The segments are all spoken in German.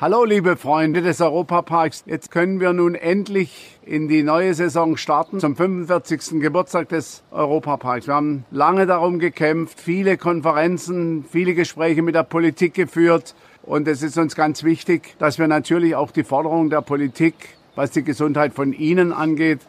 Hallo liebe Freunde des Europaparks, jetzt können wir nun endlich in die neue Saison starten zum 45. Geburtstag des Europaparks. Wir haben lange darum gekämpft, viele Konferenzen, viele Gespräche mit der Politik geführt und es ist uns ganz wichtig, dass wir natürlich auch die Forderung der Politik, was die Gesundheit von Ihnen angeht,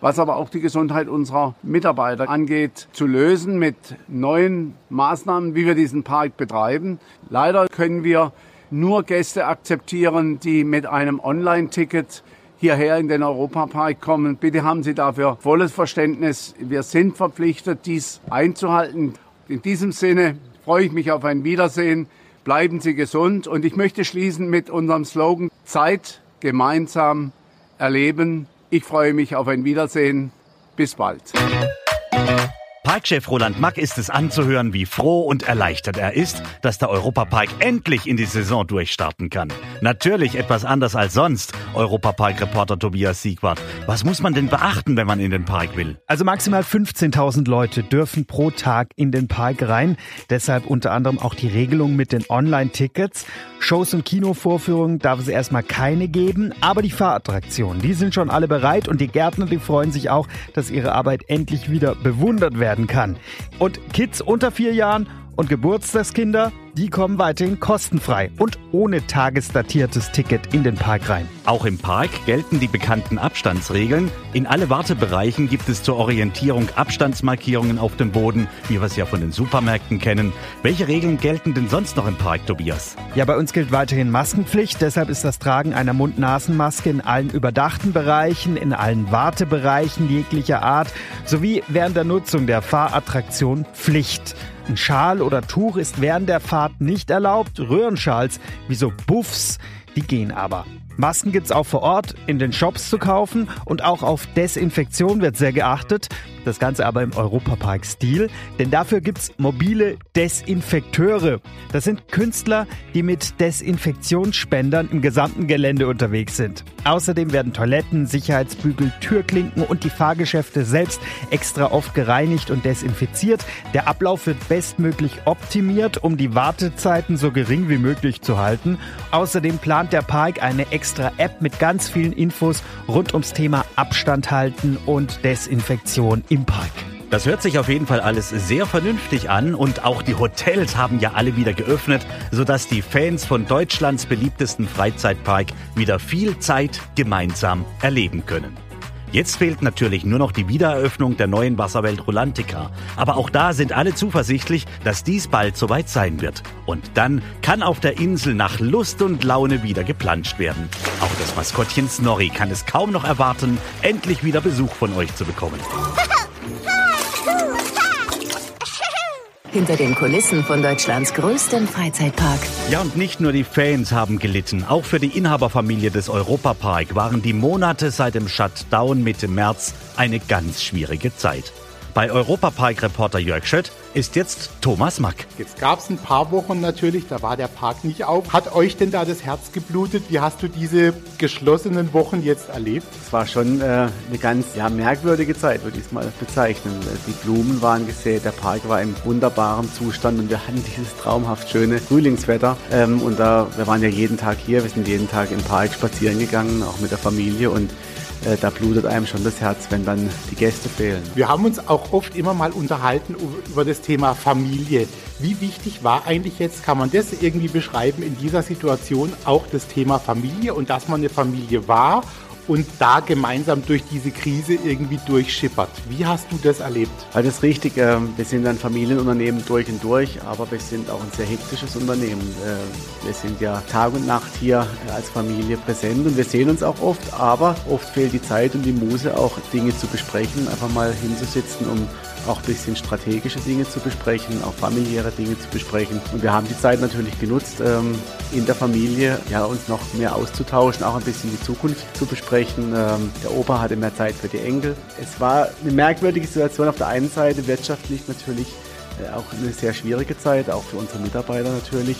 was aber auch die Gesundheit unserer Mitarbeiter angeht, zu lösen mit neuen Maßnahmen, wie wir diesen Park betreiben. Leider können wir nur Gäste akzeptieren, die mit einem Online-Ticket hierher in den Europapark kommen. Bitte haben Sie dafür volles Verständnis. Wir sind verpflichtet, dies einzuhalten. In diesem Sinne freue ich mich auf ein Wiedersehen. Bleiben Sie gesund und ich möchte schließen mit unserem Slogan Zeit gemeinsam erleben. Ich freue mich auf ein Wiedersehen. Bis bald. Parkchef Roland Mack ist es anzuhören, wie froh und erleichtert er ist, dass der Europapark endlich in die Saison durchstarten kann. Natürlich etwas anders als sonst, Europapark-Reporter Tobias Siegwart. Was muss man denn beachten, wenn man in den Park will? Also maximal 15.000 Leute dürfen pro Tag in den Park rein. Deshalb unter anderem auch die Regelung mit den Online-Tickets. Shows und Kinovorführungen darf es erstmal keine geben, aber die Fahrattraktionen, die sind schon alle bereit und die Gärtner, die freuen sich auch, dass ihre Arbeit endlich wieder bewundert werden werden kann. Und Kids unter vier Jahren und Geburtstagskinder, die kommen weiterhin kostenfrei und ohne tagesdatiertes Ticket in den Park rein. Auch im Park gelten die bekannten Abstandsregeln. In alle Wartebereichen gibt es zur Orientierung Abstandsmarkierungen auf dem Boden, wie wir es ja von den Supermärkten kennen. Welche Regeln gelten denn sonst noch im Park, Tobias? Ja, bei uns gilt weiterhin Maskenpflicht. Deshalb ist das Tragen einer Mund-Nasen-Maske in allen überdachten Bereichen, in allen Wartebereichen jeglicher Art sowie während der Nutzung der Fahrattraktion Pflicht. Ein Schal oder Tuch ist während der Fahrt nicht erlaubt. Röhrenschals, wie so Buffs, die gehen aber. Masken gibt's auch vor Ort in den Shops zu kaufen und auch auf Desinfektion wird sehr geachtet. Das Ganze aber im Europapark-Stil, denn dafür gibt's mobile Desinfekteure. Das sind Künstler, die mit Desinfektionsspendern im gesamten Gelände unterwegs sind. Außerdem werden Toiletten, Sicherheitsbügel, Türklinken und die Fahrgeschäfte selbst extra oft gereinigt und desinfiziert. Der Ablauf wird bestmöglich optimiert, um die Wartezeiten so gering wie möglich zu halten. Außerdem plant der Park eine extra App mit ganz vielen Infos rund ums Thema Abstand halten und Desinfektion im Park. Das hört sich auf jeden Fall alles sehr vernünftig an und auch die Hotels haben ja alle wieder geöffnet, sodass die Fans von Deutschlands beliebtesten Freizeitpark wieder viel Zeit gemeinsam erleben können. Jetzt fehlt natürlich nur noch die Wiedereröffnung der neuen Wasserwelt Rolantica. Aber auch da sind alle zuversichtlich, dass dies bald soweit sein wird. Und dann kann auf der Insel nach Lust und Laune wieder geplanscht werden. Auch das Maskottchen Snorri kann es kaum noch erwarten, endlich wieder Besuch von euch zu bekommen. hinter den Kulissen von Deutschlands größtem Freizeitpark. Ja, und nicht nur die Fans haben gelitten. Auch für die Inhaberfamilie des Europapark waren die Monate seit dem Shutdown Mitte März eine ganz schwierige Zeit. Bei Europapark-Reporter Jörg Schött ist jetzt Thomas Mack. Jetzt gab es ein paar Wochen natürlich, da war der Park nicht auf. Hat euch denn da das Herz geblutet? Wie hast du diese geschlossenen Wochen jetzt erlebt? Es war schon äh, eine ganz ja, merkwürdige Zeit, würde ich es mal bezeichnen. Die Blumen waren gesät, der Park war im wunderbaren Zustand und wir hatten dieses traumhaft schöne Frühlingswetter. Ähm, und da, wir waren ja jeden Tag hier, wir sind jeden Tag im Park spazieren gegangen, auch mit der Familie und äh, da blutet einem schon das Herz, wenn dann die Gäste fehlen. Wir haben uns auch oft immer mal unterhalten über das Thema Familie. Wie wichtig war eigentlich jetzt, kann man das irgendwie beschreiben, in dieser Situation auch das Thema Familie und dass man eine Familie war und da gemeinsam durch diese Krise irgendwie durchschippert. Wie hast du das erlebt? Also das ist richtig. Ähm, wir sind ein Familienunternehmen durch und durch, aber wir sind auch ein sehr hektisches Unternehmen. Äh, wir sind ja Tag und Nacht hier als Familie präsent und wir sehen uns auch oft, aber oft fehlt die Zeit und die Muse auch Dinge zu besprechen, einfach mal hinzusitzen, um auch ein bisschen strategische Dinge zu besprechen, auch familiäre Dinge zu besprechen. Und wir haben die Zeit natürlich genutzt, ähm, in der Familie ja, uns noch mehr auszutauschen, auch ein bisschen die Zukunft zu besprechen. Ähm, der Opa hatte mehr Zeit für die Enkel. Es war eine merkwürdige Situation auf der einen Seite, wirtschaftlich natürlich äh, auch eine sehr schwierige Zeit, auch für unsere Mitarbeiter natürlich.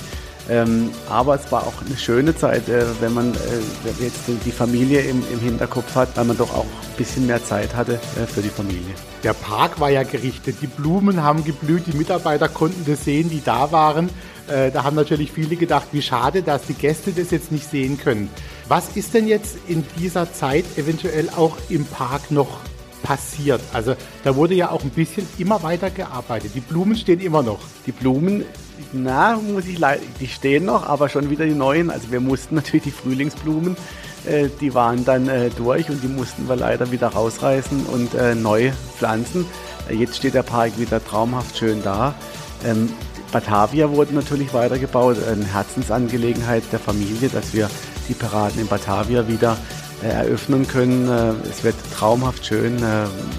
Ähm, aber es war auch eine schöne Zeit, äh, wenn man äh, jetzt die Familie im, im, Hinterkopf hat, weil man doch auch ein bisschen mehr Zeit hatte äh, für die Familie. Der Park war ja gerichtet, die Blumen haben geblüht, die Mitarbeiter konnten das sehen, die da waren. Äh, da haben natürlich viele gedacht, wie schade, dass die Gäste das jetzt nicht sehen können. Was ist denn jetzt in dieser Zeit eventuell auch im Park noch passiert? Also da wurde ja auch ein bisschen immer weiter gearbeitet. Die Blumen stehen immer noch. Die Blumen na, muss ich leider, die stehen noch, aber schon wieder die neuen. Also wir mussten natürlich die Frühlingsblumen, äh, die waren dann äh, durch und die mussten wir leider wieder rausreißen und äh, neu pflanzen. Äh, jetzt steht der Park wieder traumhaft schön da. Ähm, Batavia wurde natürlich weitergebaut, eine Herzensangelegenheit der Familie, dass wir die Piraten in Batavia wieder äh, eröffnen können. Äh, es wird traumhaft schön,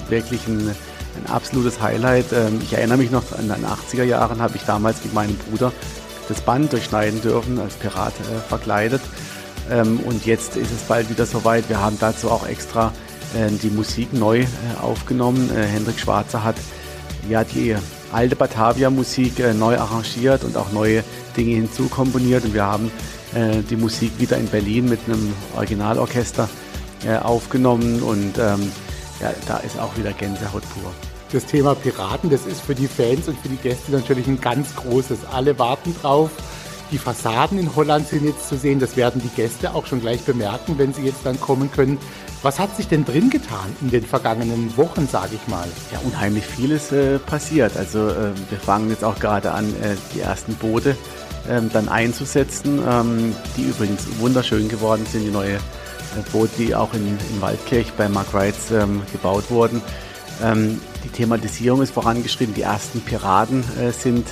wirklich ein ein absolutes Highlight. Ähm, ich erinnere mich noch an den 80er Jahren, habe ich damals mit meinem Bruder das Band durchschneiden dürfen, als Pirat äh, verkleidet. Ähm, und jetzt ist es bald wieder soweit. Wir haben dazu auch extra äh, die Musik neu äh, aufgenommen. Hendrik Schwarzer hat ja die alte Batavia-Musik neu arrangiert und auch neue Dinge hinzukomponiert. Und wir haben die Musik wieder in Berlin mit einem Originalorchester aufgenommen und ähm, ja, da ist auch wieder Gänsehaut pur. Das Thema Piraten, das ist für die Fans und für die Gäste natürlich ein ganz großes. Alle warten drauf. Die Fassaden in Holland sind jetzt zu sehen. Das werden die Gäste auch schon gleich bemerken, wenn sie jetzt dann kommen können. Was hat sich denn drin getan in den vergangenen Wochen, sage ich mal? Ja, unheimlich vieles äh, passiert. Also äh, wir fangen jetzt auch gerade an, äh, die ersten Boote ähm, dann einzusetzen, ähm, die übrigens wunderschön geworden sind. Die neue Boot, die auch in, in Waldkirch bei Mark Wrights ähm, gebaut wurden. Ähm, die Thematisierung ist vorangeschritten. Die ersten Piraten äh, sind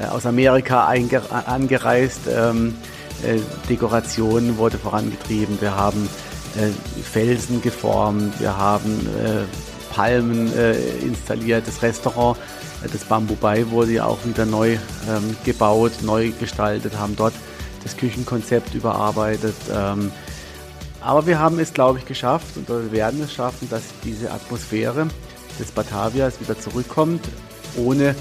äh, aus Amerika angereist. Ähm, äh, Dekoration wurde vorangetrieben. Wir haben äh, Felsen geformt. Wir haben äh, Palmen äh, installiert. Das Restaurant, das Bamboo Bay, wurde ja auch wieder neu ähm, gebaut, neu gestaltet, haben dort das Küchenkonzept überarbeitet. Ähm, aber wir haben es, glaube ich, geschafft und wir werden es schaffen, dass diese Atmosphäre des Batavias wieder zurückkommt, ohne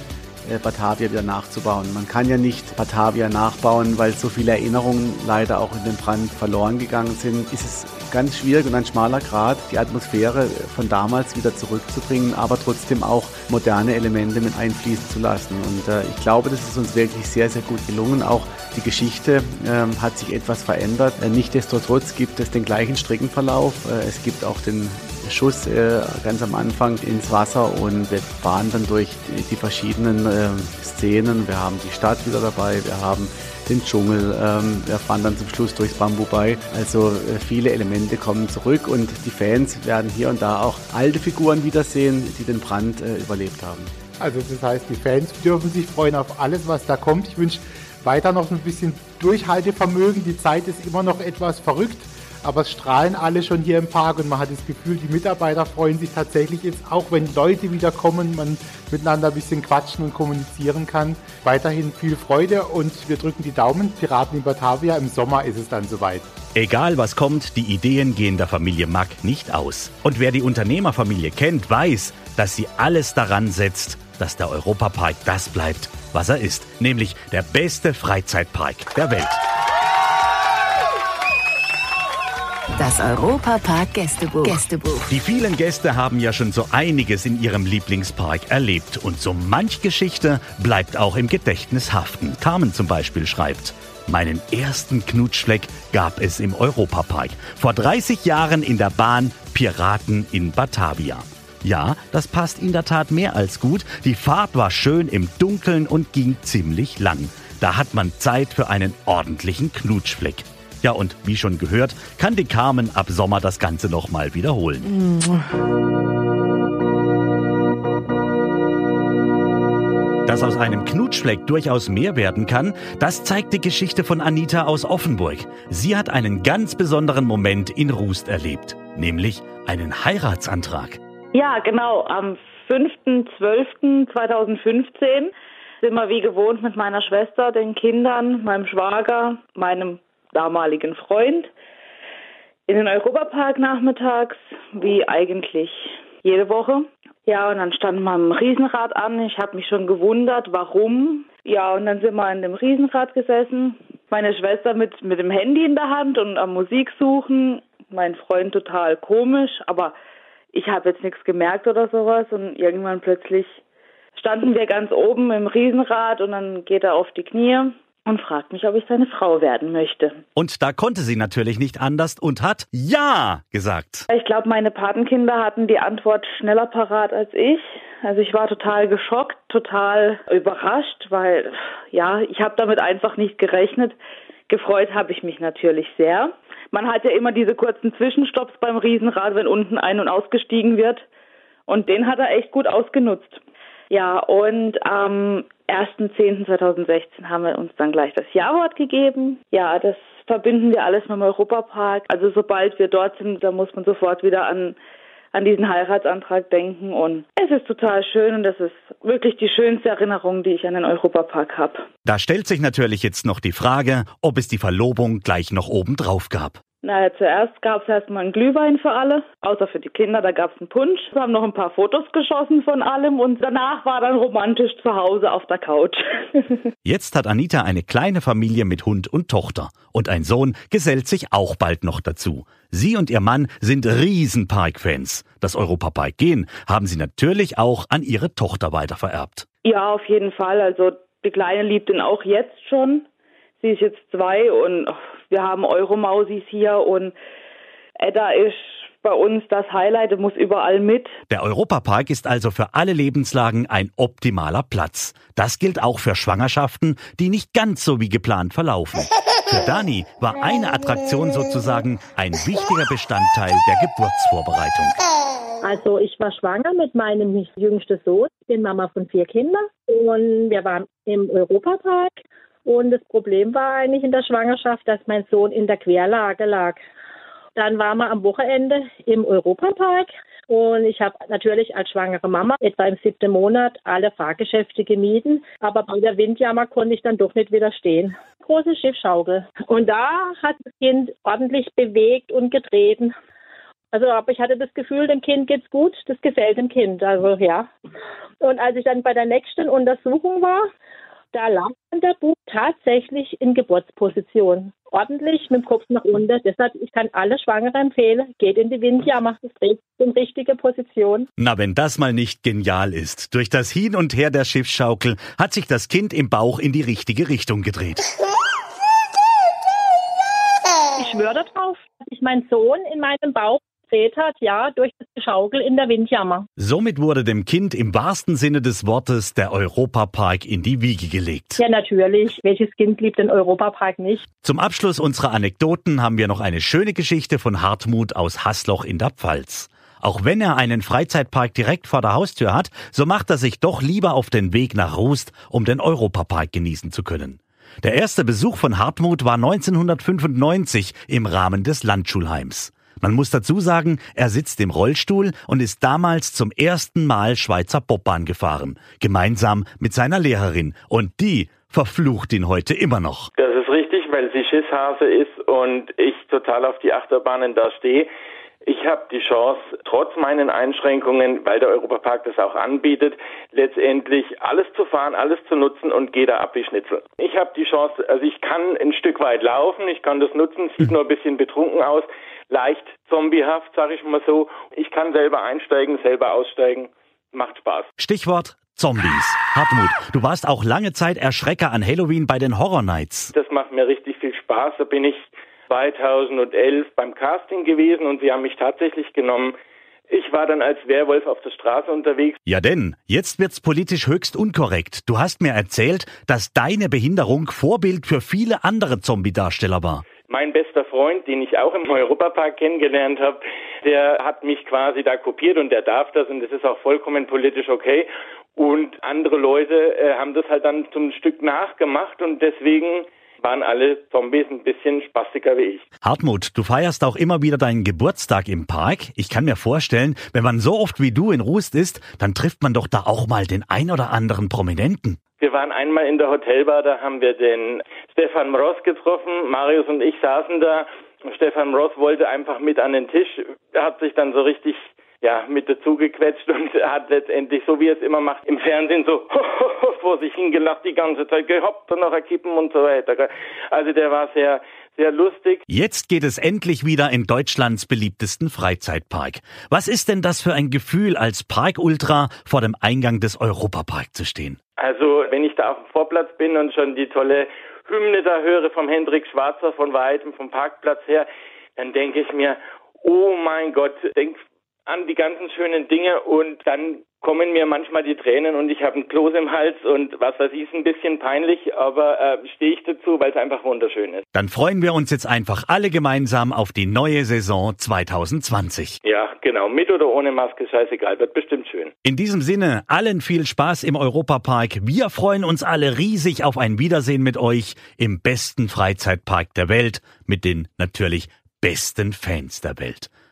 äh, Batavia wieder nachzubauen. Man kann ja nicht Batavia nachbauen, weil so viele Erinnerungen leider auch in dem Brand verloren gegangen sind. Ist es ganz schwierig und ein schmaler Grad, die Atmosphäre von damals wieder zurückzubringen, aber trotzdem auch moderne Elemente mit einfließen zu lassen. Und äh, ich glaube, das ist uns wirklich sehr, sehr gut gelungen. Auch die Geschichte äh, hat sich etwas verändert. Äh, Nichtsdestotrotz gibt es den gleichen Streckenverlauf. Äh, es gibt auch den Schuss äh, ganz am Anfang ins Wasser und wir fahren dann durch die, verschiedenen äh, Szenen. Wir haben die Stadt wieder dabei, wir haben den Dschungel, ähm, wir fahren dann zum Schluss durchs Bambu bei. Also äh, viele Elemente kommen zurück und die Fans werden hier und da auch alte Figuren wiedersehen, die den Brand äh, überlebt haben. Also das heißt, die Fans dürfen sich freuen auf alles, was da kommt. Ich wünsche weiter noch ein bisschen Durchhaltevermögen. Die Zeit ist immer noch etwas verrückt aber es strahlen alle schon hier im Park und man hat das Gefühl, die Mitarbeiter freuen sich tatsächlich jetzt, auch wenn Leute wieder kommen, man miteinander ein bisschen quatschen und kommunizieren kann. Weiterhin viel Freude und wir drücken die Daumen. Piraten in Batavia, im Sommer ist es dann soweit. Egal was kommt, die Ideen gehen der Familie Mack nicht aus. Und wer die Unternehmerfamilie kennt, weiß, dass sie alles daran setzt, dass der Europapark das bleibt, was er ist, nämlich der beste Freizeitpark der Welt. Das Europapark Gästebuch. Gästebuch. Die vielen Gäste haben ja schon so einiges in ihrem Lieblingspark erlebt und so manch Geschichte bleibt auch im Gedächtnis haften. Carmen zum Beispiel schreibt. Meinen ersten Knutschfleck gab es im Europapark. Vor 30 Jahren in der Bahn Piraten in Batavia. Ja, das passt in der Tat mehr als gut. Die Fahrt war schön im Dunkeln und ging ziemlich lang. Da hat man Zeit für einen ordentlichen Knutschfleck. Ja, und wie schon gehört, kann die Carmen ab Sommer das Ganze nochmal wiederholen. Dass aus einem Knutschfleck durchaus mehr werden kann, das zeigt die Geschichte von Anita aus Offenburg. Sie hat einen ganz besonderen Moment in Rust erlebt, nämlich einen Heiratsantrag. Ja, genau. Am 5.12.2015 sind wir wie gewohnt mit meiner Schwester, den Kindern, meinem Schwager, meinem damaligen Freund in den Europapark nachmittags, wie eigentlich jede Woche. Ja, und dann standen wir im Riesenrad an. Ich habe mich schon gewundert, warum. Ja, und dann sind wir in dem Riesenrad gesessen. Meine Schwester mit, mit dem Handy in der Hand und am Musik suchen. Mein Freund total komisch, aber ich habe jetzt nichts gemerkt oder sowas. Und irgendwann plötzlich standen wir ganz oben im Riesenrad und dann geht er auf die Knie und fragt mich, ob ich seine Frau werden möchte. Und da konnte sie natürlich nicht anders und hat Ja gesagt. Ich glaube, meine Patenkinder hatten die Antwort schneller parat als ich. Also ich war total geschockt, total überrascht, weil ja, ich habe damit einfach nicht gerechnet. Gefreut habe ich mich natürlich sehr. Man hat ja immer diese kurzen Zwischenstopps beim Riesenrad, wenn unten ein- und ausgestiegen wird. Und den hat er echt gut ausgenutzt. Ja, und am 1.10.2016 haben wir uns dann gleich das Ja-Wort gegeben. Ja, das verbinden wir alles mit dem Europapark. Also sobald wir dort sind, da muss man sofort wieder an an diesen Heiratsantrag denken und es ist total schön und das ist wirklich die schönste Erinnerung, die ich an den Europapark habe. Da stellt sich natürlich jetzt noch die Frage, ob es die Verlobung gleich noch oben drauf gab. Naja, zuerst gab es erstmal einen Glühwein für alle, außer für die Kinder, da gab es einen Punsch. Wir haben noch ein paar Fotos geschossen von allem und danach war dann romantisch zu Hause auf der Couch. Jetzt hat Anita eine kleine Familie mit Hund und Tochter und ein Sohn gesellt sich auch bald noch dazu. Sie und ihr Mann sind Riesenpark-Fans. Das Europapark gehen haben sie natürlich auch an ihre Tochter weitervererbt. Ja, auf jeden Fall. Also die Kleine liebt ihn auch jetzt schon. Sie ist jetzt zwei und wir haben Euromausis hier und Edda ist bei uns das Highlight, muss überall mit. Der Europapark ist also für alle Lebenslagen ein optimaler Platz. Das gilt auch für Schwangerschaften, die nicht ganz so wie geplant verlaufen. Für Dani war eine Attraktion sozusagen ein wichtiger Bestandteil der Geburtsvorbereitung. Also ich war schwanger mit meinem jüngsten Sohn, ich bin Mama von vier Kindern und wir waren im Europapark und das Problem war eigentlich in der Schwangerschaft, dass mein Sohn in der Querlage lag. Dann waren wir am Wochenende im Europapark und ich habe natürlich als schwangere Mama etwa im siebten Monat alle Fahrgeschäfte gemieden, aber bei der Windjammer konnte ich dann doch nicht widerstehen. Große Schiffschaukel. Und da hat das Kind ordentlich bewegt und getreten. Also, aber ich hatte das Gefühl, dem Kind geht's gut, das gefällt dem Kind. Also ja. Und als ich dann bei der nächsten Untersuchung war, da lag der Bub tatsächlich in Geburtsposition. Ordentlich mit dem Kopf nach unten. Deshalb, ich kann alle Schwangere empfehlen, geht in die Windjammer. Das trägt in richtige Position. Na, wenn das mal nicht genial ist. Durch das Hin und Her der Schiffsschaukel hat sich das Kind im Bauch in die richtige Richtung gedreht. Ich schwöre darauf, dass ich meinen Sohn in meinem Bauch gedreht hat, ja, durch das Geschaukel in der Windjammer. Somit wurde dem Kind im wahrsten Sinne des Wortes der Europapark in die Wiege gelegt. Ja, natürlich. Welches Kind liebt den Europapark nicht? Zum Abschluss unserer Anekdoten haben wir noch eine schöne Geschichte von Hartmut aus Hasloch in der Pfalz. Auch wenn er einen Freizeitpark direkt vor der Haustür hat, so macht er sich doch lieber auf den Weg nach Rust, um den Europapark genießen zu können. Der erste Besuch von Hartmut war 1995 im Rahmen des Landschulheims. Man muss dazu sagen, er sitzt im Rollstuhl und ist damals zum ersten Mal Schweizer Bobbahn gefahren, gemeinsam mit seiner Lehrerin. Und die verflucht ihn heute immer noch. Das ist richtig, weil sie Schisshase ist und ich total auf die Achterbahnen da stehe. Ich habe die Chance, trotz meinen Einschränkungen, weil der Europapark das auch anbietet, letztendlich alles zu fahren, alles zu nutzen und gehe da ab wie Schnitzel. Ich habe die Chance, also ich kann ein Stück weit laufen, ich kann das nutzen, sieht nur ein bisschen betrunken aus, leicht zombiehaft, sage ich mal so. Ich kann selber einsteigen, selber aussteigen, macht Spaß. Stichwort Zombies. Hartmut, du warst auch lange Zeit Erschrecker an Halloween bei den Horror Nights. Das macht mir richtig viel Spaß. Da bin ich 2011 beim Casting gewesen und sie haben mich tatsächlich genommen. Ich war dann als Werwolf auf der Straße unterwegs. Ja denn, jetzt wird's politisch höchst unkorrekt. Du hast mir erzählt, dass deine Behinderung Vorbild für viele andere Zombie-Darsteller war. Mein bester Freund, den ich auch im Europapark kennengelernt habe, der hat mich quasi da kopiert und der darf das und das ist auch vollkommen politisch okay. Und andere Leute äh, haben das halt dann zum Stück nachgemacht und deswegen waren alle Zombies ein bisschen spastiger wie ich. Hartmut, du feierst auch immer wieder deinen Geburtstag im Park. Ich kann mir vorstellen, wenn man so oft wie du in Rust ist, dann trifft man doch da auch mal den ein oder anderen Prominenten. Wir waren einmal in der Hotelbar, da haben wir den Stefan Ross getroffen. Marius und ich saßen da. Stefan Ross wollte einfach mit an den Tisch. Er hat sich dann so richtig ja, mit dazu gequetscht und hat letztendlich, so wie er es immer macht, im Fernsehen so vor sich hingelacht die ganze Zeit, gehoppt und noch erkippen und so weiter. Also der war sehr, sehr lustig. Jetzt geht es endlich wieder in Deutschlands beliebtesten Freizeitpark. Was ist denn das für ein Gefühl, als Park-Ultra vor dem Eingang des Europapark zu stehen? Also, wenn ich da auf dem Vorplatz bin und schon die tolle Hymne da höre vom Hendrik Schwarzer von weitem vom Parkplatz her, dann denke ich mir, oh mein Gott, denk an die ganzen schönen Dinge und dann kommen mir manchmal die Tränen und ich habe einen Kloß im Hals und was weiß ich, ist ein bisschen peinlich, aber äh, stehe ich dazu, weil es einfach wunderschön ist. Dann freuen wir uns jetzt einfach alle gemeinsam auf die neue Saison 2020. Ja, genau, mit oder ohne Maske, scheißegal, wird bestimmt schön. In diesem Sinne, allen viel Spaß im Europapark. Wir freuen uns alle riesig auf ein Wiedersehen mit euch im besten Freizeitpark der Welt mit den natürlich besten Fans der Welt.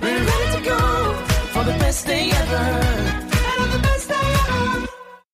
We're ready to go for the best day ever.